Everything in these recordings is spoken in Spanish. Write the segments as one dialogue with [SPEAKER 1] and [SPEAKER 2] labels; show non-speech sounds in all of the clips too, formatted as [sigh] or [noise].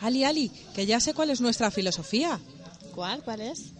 [SPEAKER 1] Ali, Ali, que ya sé cuál es nuestra filosofía.
[SPEAKER 2] ¿Cuál? ¿Cuál es?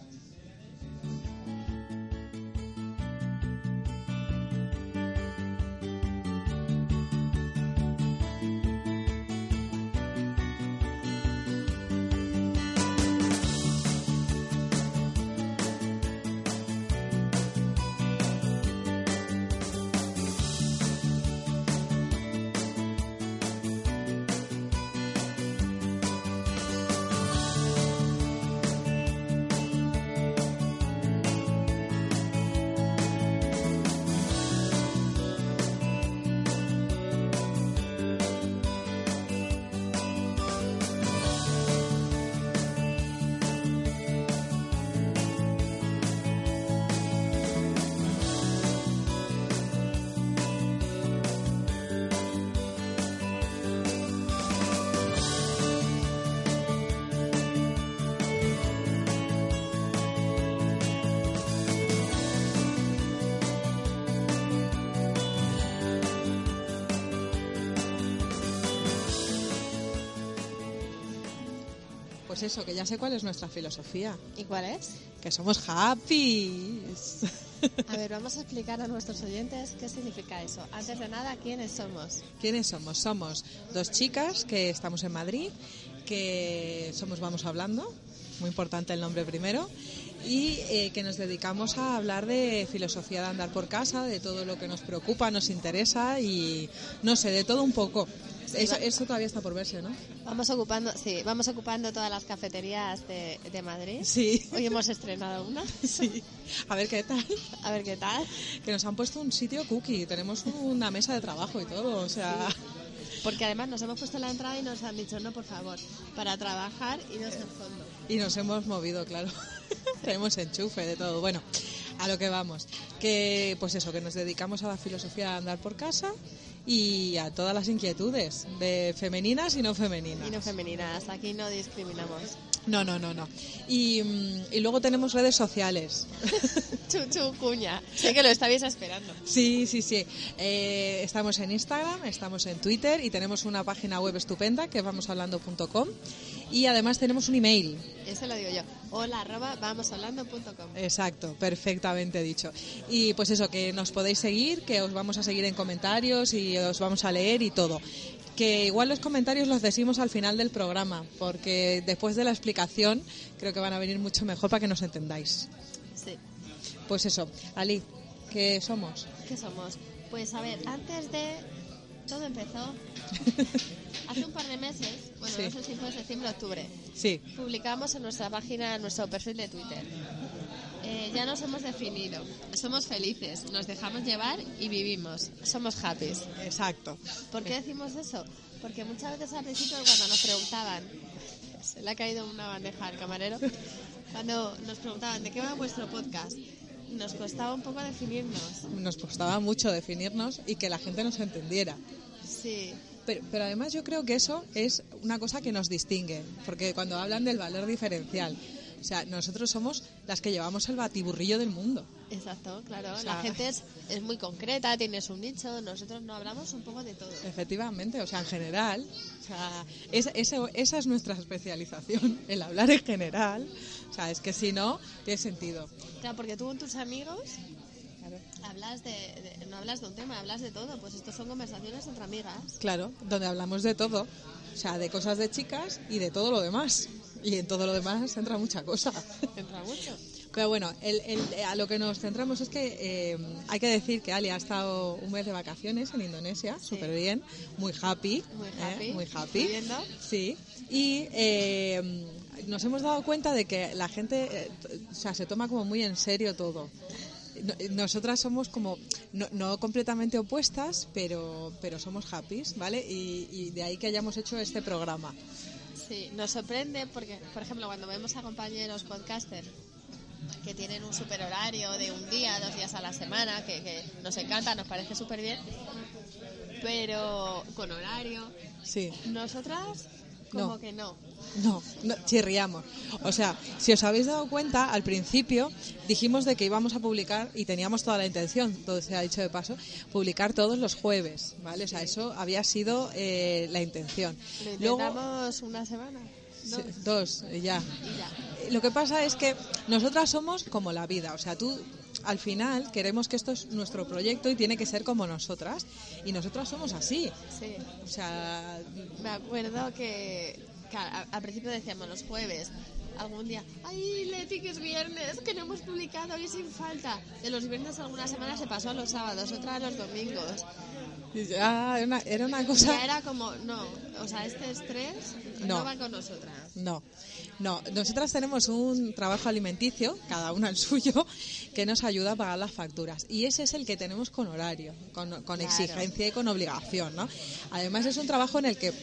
[SPEAKER 1] Pues eso, que ya sé cuál es nuestra filosofía.
[SPEAKER 2] ¿Y cuál es?
[SPEAKER 1] Que somos happy.
[SPEAKER 2] A ver, vamos a explicar a nuestros oyentes qué significa eso. Antes de nada, ¿quiénes somos?
[SPEAKER 1] ¿Quiénes somos? Somos dos chicas que estamos en Madrid, que somos Vamos Hablando, muy importante el nombre primero, y eh, que nos dedicamos a hablar de filosofía de andar por casa, de todo lo que nos preocupa, nos interesa y no sé, de todo un poco. Eso, eso todavía está por verse, ¿no?
[SPEAKER 2] Vamos ocupando, sí, vamos ocupando todas las cafeterías de, de Madrid.
[SPEAKER 1] Sí.
[SPEAKER 2] Hoy hemos estrenado una. [laughs]
[SPEAKER 1] Sí. A ver qué tal.
[SPEAKER 2] A ver qué tal.
[SPEAKER 1] Que nos han puesto un sitio cookie, tenemos una mesa de trabajo y todo, o sea...
[SPEAKER 2] Porque además nos hemos puesto en la entrada y nos han dicho, no, por favor, para trabajar y nos en fondo.
[SPEAKER 1] Y nos hemos movido, claro. [laughs] Tenemos enchufe de todo. Bueno, a lo que vamos. Que, pues eso, que nos dedicamos a la filosofía de andar por casa y a todas las inquietudes, de femeninas y no femeninas.
[SPEAKER 2] Y no femeninas, aquí no discriminamos.
[SPEAKER 1] No, no, no, no. Y, mm, y luego tenemos redes sociales. [laughs]
[SPEAKER 2] Chuchu cuña. Sé que lo estabais esperando.
[SPEAKER 1] Sí, sí, sí. Eh, estamos en Instagram, estamos en Twitter y tenemos una página web estupenda que es vamoshablando.com y además tenemos un email.
[SPEAKER 2] Eso lo digo yo. Hola arroba vamoshablando.com.
[SPEAKER 1] Exacto, perfectamente dicho. Y pues eso, que nos podéis seguir, que os vamos a seguir en comentarios y os vamos a leer y todo. Que igual los comentarios los decimos al final del programa, porque después de la explicación creo que van a venir mucho mejor para que nos entendáis. Pues eso, Ali, ¿qué somos?
[SPEAKER 2] ¿Qué somos? Pues a ver, antes de... Todo empezó [laughs] hace un par de meses, bueno,
[SPEAKER 1] Sí.
[SPEAKER 2] no sé si fue septiembre o octubre,
[SPEAKER 1] Sí,
[SPEAKER 2] publicamos en nuestra página, en nuestro perfil de Twitter. Eh, ya nos hemos definido. Somos felices, nos dejamos llevar y vivimos. Somos happy.
[SPEAKER 1] exacto.
[SPEAKER 2] ¿Por qué decimos eso? Porque muchas veces al principio cuando nos preguntaban, se le ha caído una bandeja al camarero, cuando nos preguntaban de qué va vuestro podcast, nos costaba un poco definirnos.
[SPEAKER 1] Nos costaba mucho definirnos y que la gente nos entendiera.
[SPEAKER 2] Sí,
[SPEAKER 1] Pero, pero además yo creo que eso es una cosa que nos distingue, porque cuando hablan del valor diferencial, o sea, nosotros somos las que llevamos el batiburrillo del mundo.
[SPEAKER 2] Exacto, claro.
[SPEAKER 1] O sea-
[SPEAKER 2] La gente es, es muy concreta, tiene su nicho, nosotros no hablamos un poco de todo.
[SPEAKER 1] Efectivamente, o sea, en general, o sea, es- eso- esa es nuestra especialización, [laughs] el hablar en general. O sea, es que si no, tiene sentido.
[SPEAKER 2] Claro, porque tú con tus amigos hablas de, de- no hablas de un tema, hablas de todo. Pues estos son conversaciones entre amigas.
[SPEAKER 1] Claro, donde hablamos de todo, o sea, de cosas de chicas y de todo lo demás. Y en todo lo demás entra mucha cosa.
[SPEAKER 2] Entra mucho.
[SPEAKER 1] Pero bueno, el- el- a lo que nos centramos es que eh, hay que decir que Ali ha estado un mes de vacaciones en Indonesia, súper bien, muy happy.
[SPEAKER 2] Muy
[SPEAKER 1] ¿eh?
[SPEAKER 2] happy,
[SPEAKER 1] muy
[SPEAKER 2] estoy
[SPEAKER 1] happy.
[SPEAKER 2] viendo.
[SPEAKER 1] Sí. Y eh, nos hemos dado cuenta de que la gente eh, o sea, se toma como muy en serio todo. no- nosotras somos como, no, no completamente opuestas, pero, pero somos happys, ¿vale? Y, y de ahí que hayamos hecho este programa.
[SPEAKER 2] Sí, nos sorprende porque, por ejemplo, cuando vemos a compañeros podcasters que tienen un super horario de un día, dos días a la semana, que, que nos encanta, nos parece súper bien, pero con horario,
[SPEAKER 1] Sí.
[SPEAKER 2] nosotras como
[SPEAKER 1] No.
[SPEAKER 2] que no.
[SPEAKER 1] No, no, chirriamos. O sea, si os habéis dado cuenta, al principio dijimos de que íbamos a publicar, y teníamos toda la intención, todo se ha dicho de paso, publicar todos los jueves, ¿vale? O sea, eso había sido eh, la intención.
[SPEAKER 2] Lo
[SPEAKER 1] Luego,
[SPEAKER 2] intentamos una semana,
[SPEAKER 1] sí,
[SPEAKER 2] dos,
[SPEAKER 1] y ya.
[SPEAKER 2] y ya.
[SPEAKER 1] Lo que pasa es que nosotras somos como la vida, o sea, tú al final queremos que esto es nuestro proyecto y tiene que ser como nosotras, y nosotras somos así.
[SPEAKER 2] Sí.
[SPEAKER 1] O sea,
[SPEAKER 2] Me acuerdo que, al principio decíamos los jueves, algún día, ay Leti que es viernes, que no hemos publicado hoy sin falta. De los viernes algunas semanas se pasó a los sábados, otra a los domingos.
[SPEAKER 1] ya era una, era una
[SPEAKER 2] Ya
[SPEAKER 1] cosa...
[SPEAKER 2] era como, no, o sea, este estrés no,
[SPEAKER 1] No.
[SPEAKER 2] va con nosotras.
[SPEAKER 1] No, no. Nosotras tenemos un trabajo alimenticio, cada una el suyo, que nos ayuda a pagar las facturas. Y ese es el que tenemos con horario, con, con
[SPEAKER 2] Claro.
[SPEAKER 1] exigencia y con obligación, ¿no? Además es un trabajo en el que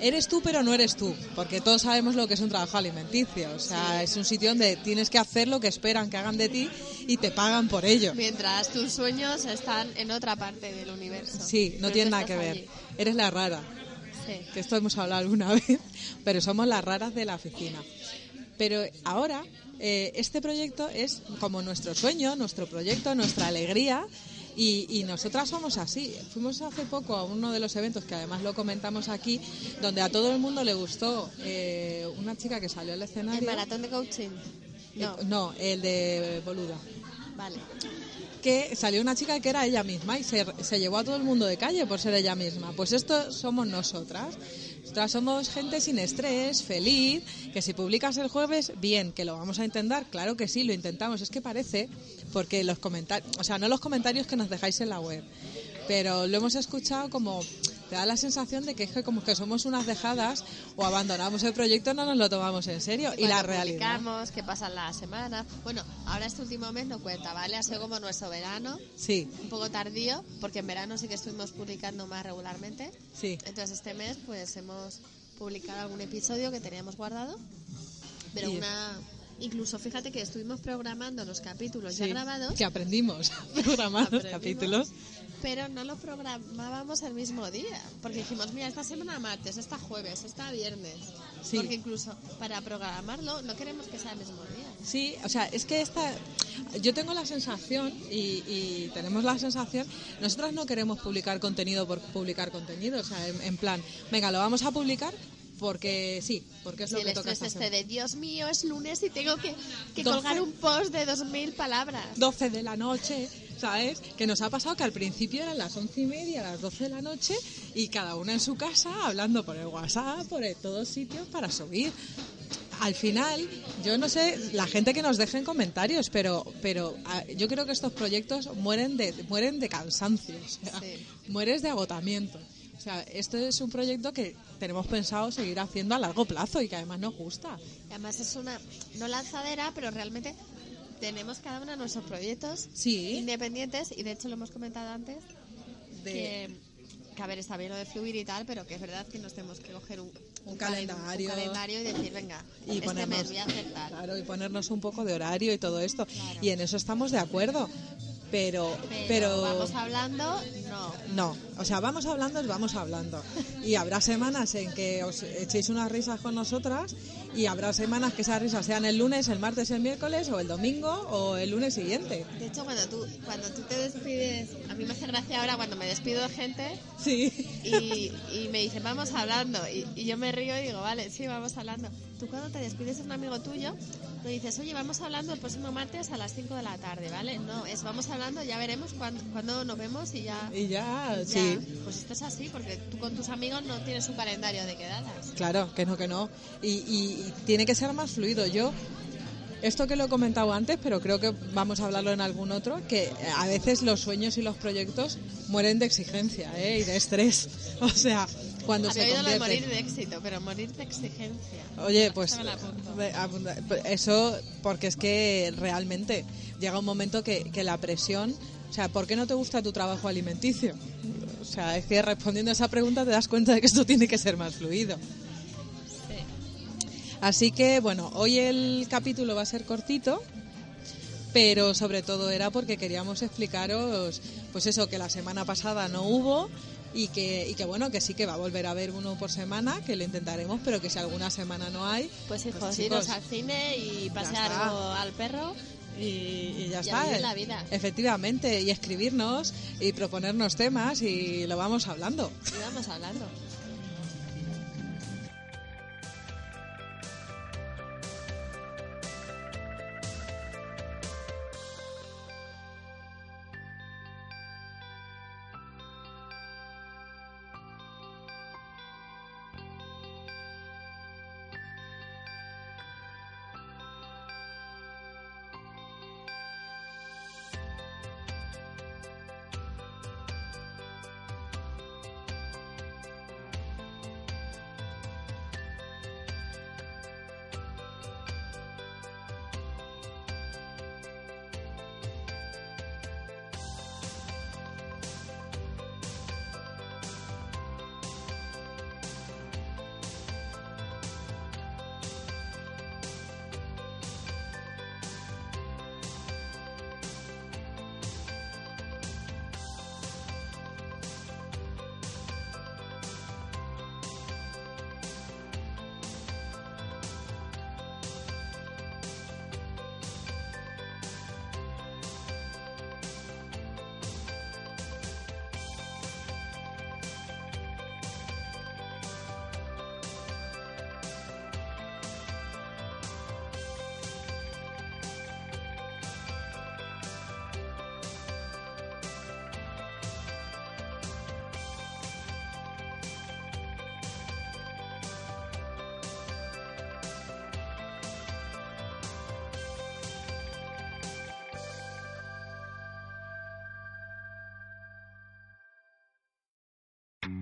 [SPEAKER 1] eres tú pero no eres tú, porque todos sabemos lo que es un trabajo alimenticio. O sea, es un sitio donde tienes que hacer lo que esperan que hagan de ti y te pagan por ello.
[SPEAKER 2] Mientras tus sueños están en otra parte del universo.
[SPEAKER 1] Sí, no tiene nada que ver.
[SPEAKER 2] allí.
[SPEAKER 1] Eres la rara.
[SPEAKER 2] Sí.
[SPEAKER 1] que esto hemos hablado alguna [laughs] vez, pero somos las raras de la oficina. Pero ahora eh, este proyecto es como nuestro sueño, nuestro proyecto, nuestra alegría. Y, y nosotras somos así. Fuimos hace poco a uno de los eventos, que además lo comentamos aquí, donde a todo el mundo le gustó eh, una chica que salió al escenario.
[SPEAKER 2] ¿El maratón de coaching? No,
[SPEAKER 1] Eh, no, el de Boluda.
[SPEAKER 2] vale.
[SPEAKER 1] que salió una chica que era ella misma y se, se llevó a todo el mundo de calle por ser ella misma. Pues esto somos nosotras. Nosotras somos gente sin estrés, feliz, que si publicas el jueves, bien, que lo vamos a intentar, claro que sí, lo intentamos. Es que parece, porque los comentarios, o sea, no los comentarios que nos dejáis en la web, pero lo hemos escuchado como, te da la sensación de que es que como que somos unas dejadas o abandonamos el proyecto, no nos lo tomamos en serio. Y la realidad.
[SPEAKER 2] que pasan las semanas. Bueno, ahora este último mes no cuenta, ¿vale? Ha sido como nuestro verano,
[SPEAKER 1] Sí,
[SPEAKER 2] un poco tardío, porque en verano sí que estuvimos publicando más regularmente.
[SPEAKER 1] sí.
[SPEAKER 2] Entonces este mes pues hemos publicado algún episodio que teníamos guardado, pero una... Incluso fíjate que estuvimos programando los capítulos ya grabados,
[SPEAKER 1] Que aprendimos a programar los capítulos.
[SPEAKER 2] pero no los programábamos el mismo día, porque dijimos, mira, esta semana martes, esta jueves, esta viernes,
[SPEAKER 1] Sí.
[SPEAKER 2] porque incluso para programarlo no queremos que sea el mismo día.
[SPEAKER 1] Sí, o sea, es que esta, yo tengo la sensación y, y tenemos la sensación, nosotras no queremos publicar contenido por publicar contenido, o sea, en, en plan, venga, lo vamos a publicar porque sí, porque es
[SPEAKER 2] Si
[SPEAKER 1] lo
[SPEAKER 2] el
[SPEAKER 1] que toca
[SPEAKER 2] estrés este de Dios mío, es lunes y tengo que, que
[SPEAKER 1] Doce.
[SPEAKER 2] colgar un post de dos mil palabras.
[SPEAKER 1] 12 de la noche, ¿sabes? Que nos ha pasado que al principio eran las once y media, las 12 de la noche y cada una en su casa hablando por el WhatsApp, por el- todos sitios para subir. Al final, yo no sé, la gente que nos deje en comentarios, pero, pero yo creo que estos proyectos mueren de, mueren de cansancio, o sea,
[SPEAKER 2] Sí.
[SPEAKER 1] mueres de agotamiento. O sea, esto es un proyecto que tenemos pensado seguir haciendo a largo plazo y que además nos gusta.
[SPEAKER 2] Y Además es una, no lanzadera, pero realmente tenemos cada una nuestros proyectos
[SPEAKER 1] Sí.
[SPEAKER 2] independientes y de hecho lo hemos comentado antes
[SPEAKER 1] De-
[SPEAKER 2] que, que, a ver, está bien lo de fluir y tal, pero que es verdad que nos tenemos que coger un,
[SPEAKER 1] Un
[SPEAKER 2] calen-
[SPEAKER 1] calendario.
[SPEAKER 2] un calendario y decir, venga,
[SPEAKER 1] y
[SPEAKER 2] este
[SPEAKER 1] ponernos,
[SPEAKER 2] mes voy a hacer tal.
[SPEAKER 1] claro, y ponernos un poco de horario y todo esto.
[SPEAKER 2] Claro.
[SPEAKER 1] Y en eso estamos de acuerdo. Pero,
[SPEAKER 2] Pero,
[SPEAKER 1] pero,
[SPEAKER 2] vamos hablando, no.
[SPEAKER 1] no, o sea, vamos hablando, es vamos hablando. Y habrá semanas en que os echéis unas risas con nosotras y habrá semanas que esas risas sean el lunes, el martes, el miércoles o el domingo o el lunes siguiente.
[SPEAKER 2] De hecho, cuando tú, cuando tú te despides, a mí me hace gracia ahora cuando me despido de gente
[SPEAKER 1] Sí.
[SPEAKER 2] y, y me dicen, vamos hablando. Y, y yo me río y digo, vale, sí, vamos hablando. Tú cuando te despides de un amigo tuyo, le dices, oye, vamos hablando el próximo martes a las 5 de la tarde, ¿vale? No, es vamos hablando, ya veremos cuándo, cuándo nos vemos y ya...
[SPEAKER 1] Y ya,
[SPEAKER 2] ya.
[SPEAKER 1] sí.
[SPEAKER 2] Pues esto es así, porque tú con tus amigos no tienes un calendario de quedadas.
[SPEAKER 1] Claro, que no, que no. Y, y- y tiene que ser más fluido. Yo, esto que lo he comentado antes, pero creo que vamos a hablarlo en algún otro, que a veces los sueños y los proyectos mueren de exigencia ¿eh? y de estrés. [laughs] O sea, cuando se
[SPEAKER 2] lo de
[SPEAKER 1] convierte.
[SPEAKER 2] morir de éxito, pero morir de exigencia.
[SPEAKER 1] Oye, pues de- apunta- eso porque es que realmente llega un momento que, que la presión, sea, ¿por qué no te gusta tu trabajo alimenticio? O sea, es que respondiendo a esa pregunta te das cuenta de que esto tiene que ser más fluido. Así que, bueno, hoy el capítulo va a ser cortito, pero sobre todo era porque queríamos explicaros, pues eso, que la semana pasada no hubo y que, y que bueno, que sí que va a volver a haber uno por semana, que lo intentaremos, pero que si alguna semana no hay,
[SPEAKER 2] Pues hijos,
[SPEAKER 1] Pues,
[SPEAKER 2] iros
[SPEAKER 1] chicos,
[SPEAKER 2] al cine y pasear al perro.
[SPEAKER 1] Y, y ya
[SPEAKER 2] Y
[SPEAKER 1] está.
[SPEAKER 2] vivir la vida.
[SPEAKER 1] Efectivamente, y escribirnos y proponernos temas y lo vamos hablando.
[SPEAKER 2] Y vamos hablando.